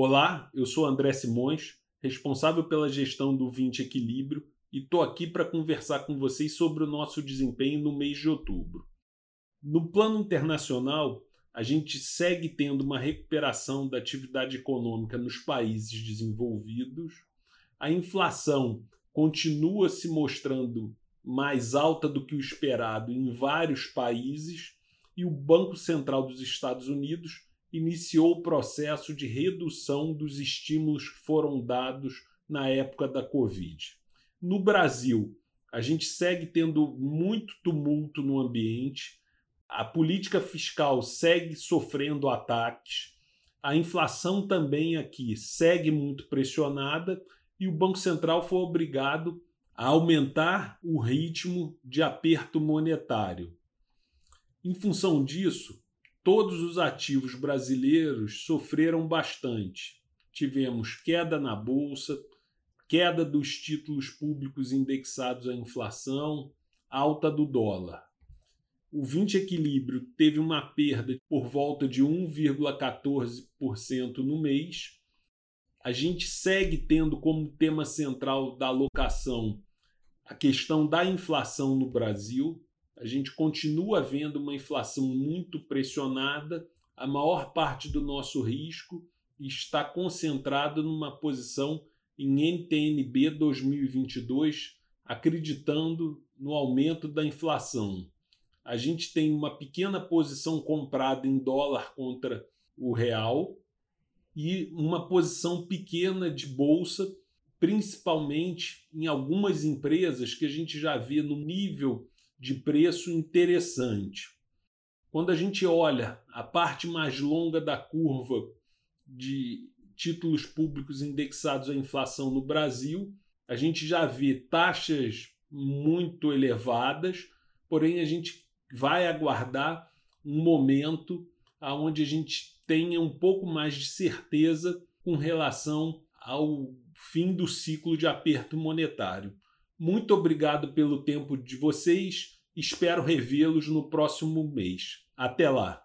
Olá, eu sou André Simões, responsável pela gestão do 20 Equilíbrio e estou aqui para conversar com vocês sobre o nosso desempenho no mês de outubro. No plano internacional, a gente segue tendo uma recuperação da atividade econômica nos países desenvolvidos, a inflação continua se mostrando mais alta do que o esperado em vários países e o Banco Central dos Estados Unidos iniciou o processo de redução dos estímulos que foram dados na época da Covid. No Brasil, a gente segue tendo muito tumulto no ambiente, a política fiscal segue sofrendo ataques, a inflação também aqui segue muito pressionada e o Banco Central foi obrigado a aumentar o ritmo de aperto monetário. Em função disso, todos os ativos brasileiros sofreram bastante. Tivemos queda na bolsa, queda dos títulos públicos indexados à inflação, alta do dólar. O 20 equilíbrio teve uma perda por volta de 1,14% no mês. A gente segue tendo como tema central da alocação a questão da inflação no Brasil, a gente continua vendo uma inflação muito pressionada, a maior parte do nosso risco está concentrado numa posição em NTNB 2022, acreditando no aumento da inflação. A gente tem uma pequena posição comprada em dólar contra o real e uma posição pequena de bolsa, principalmente em algumas empresas que a gente já vê no nível de preço interessante. Quando a gente olha a parte mais longa da curva de títulos públicos indexados à inflação no Brasil, a gente já vê taxas muito elevadas, porém a gente vai aguardar um momento onde a gente tenha um pouco mais de certeza com relação ao fim do ciclo de aperto monetário. Muito obrigado pelo tempo de vocês. Espero revê-los no próximo mês. Até lá!